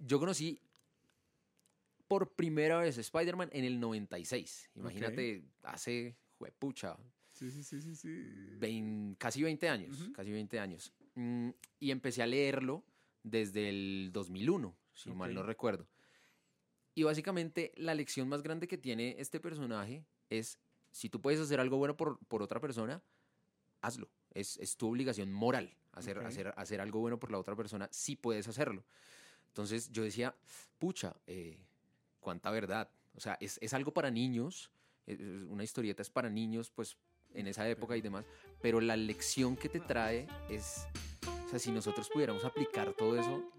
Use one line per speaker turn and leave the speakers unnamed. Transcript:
yo conocí por primera vez Spider-Man en el 96. Imagínate, hace, juepucha,
Sí, sí, sí, sí. sí.
vein- casi 20 años, casi 20 años. Mm, y empecé a leerlo desde el 2001, si mal
Ok.
no recuerdo. Y básicamente la lección más grande que tiene este personaje es, si tú puedes hacer algo bueno por, por otra persona, hazlo. Es, es tu obligación moral hacer, hacer, hacer algo bueno por la otra persona, si puedes hacerlo. Entonces yo decía, pucha, eh, cuánta verdad. O sea, es, es algo para niños, es- una historieta es para niños, pues en esa época y demás, pero la lección que te trae es, o sea, si nosotros pudiéramos aplicar todo eso,